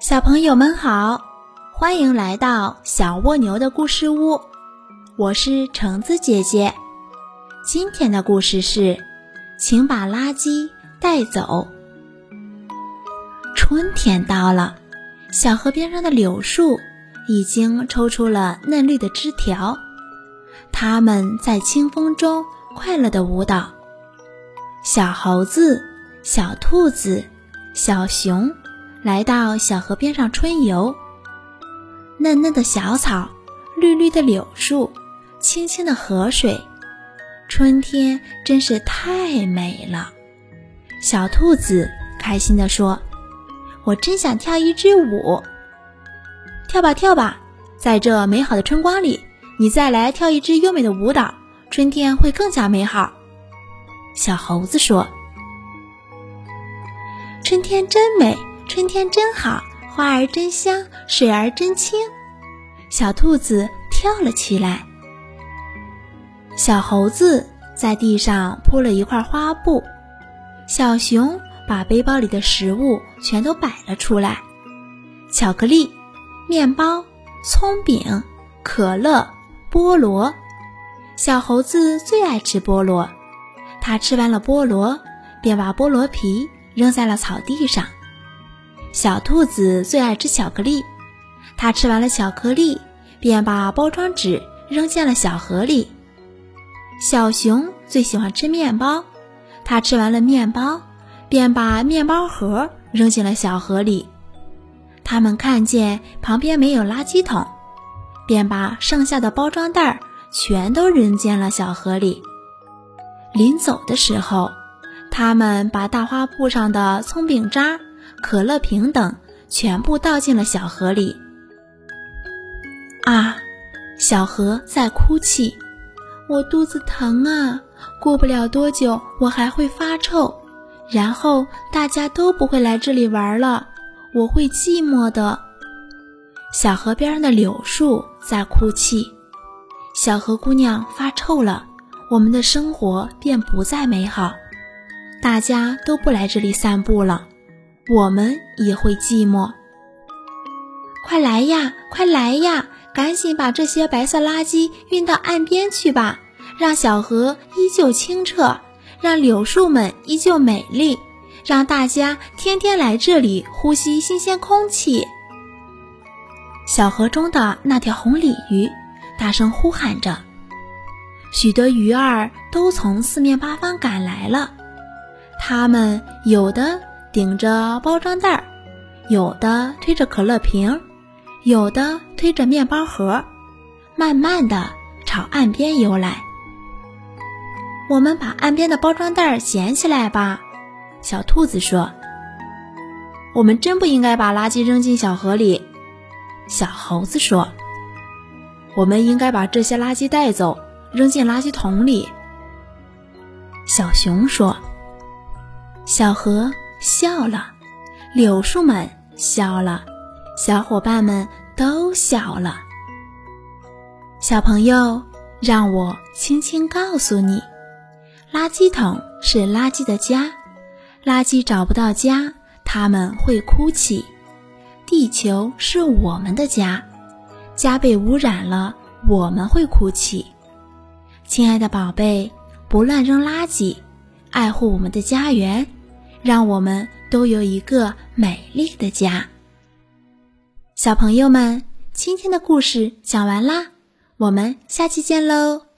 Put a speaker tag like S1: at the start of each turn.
S1: 小朋友们好，欢迎来到小蜗牛的故事屋，我是橙子姐姐。今天的故事是，请把垃圾带走。春天到了，小河边上的柳树已经抽出了嫩绿的枝条，它们在清风中快乐的舞蹈。小猴子、小兔子、小熊来到小河边上春游。嫩嫩的小草，绿绿的柳树，清清的河水，春天真是太美了。小兔子开心地说：“我真想跳一支舞。”跳吧跳吧，在这美好的春光里，你再来跳一支优美的舞蹈，春天会更加美好。小猴子说：“春天真美，春天真好，花儿真香，水儿真清。”小兔子跳了起来。小猴子在地上铺了一块花布，小熊把背包里的食物全都摆了出来：巧克力、面包、葱饼、可乐、菠萝。小猴子最爱吃菠萝。他吃完了菠萝，便把菠萝皮扔在了草地上。小兔子最爱吃巧克力，它吃完了巧克力，便把包装纸扔进了小河里。小熊最喜欢吃面包，它吃完了面包，便把面包盒扔进了小河里。他们看见旁边没有垃圾桶，便把剩下的包装袋全都扔进了小河里。临走的时候，他们把大花布上的葱饼渣、可乐瓶等全部倒进了小河里。啊，小河在哭泣，我肚子疼啊！过不了多久，我还会发臭，然后大家都不会来这里玩了，我会寂寞的。小河边的柳树在哭泣，小河姑娘发臭了。我们的生活便不再美好，大家都不来这里散步了，我们也会寂寞。快来呀，快来呀，赶紧把这些白色垃圾运到岸边去吧，让小河依旧清澈，让柳树们依旧美丽，让大家天天来这里呼吸新鲜空气。小河中的那条红鲤鱼大声呼喊着。许多鱼儿都从四面八方赶来了，它们有的顶着包装袋儿，有的推着可乐瓶，有的推着面包盒，慢慢的朝岸边游来。我们把岸边的包装袋捡起来吧，小兔子说。我们真不应该把垃圾扔进小河里，小猴子说。我们应该把这些垃圾带走。扔进垃圾桶里。小熊说：“小河笑了，柳树们笑了，小伙伴们都笑了。小朋友，让我轻轻告诉你：垃圾桶是垃圾的家，垃圾找不到家，他们会哭泣。地球是我们的家，家被污染了，我们会哭泣。”亲爱的宝贝，不乱扔垃圾，爱护我们的家园，让我们都有一个美丽的家。小朋友们，今天的故事讲完啦，我们下期见喽！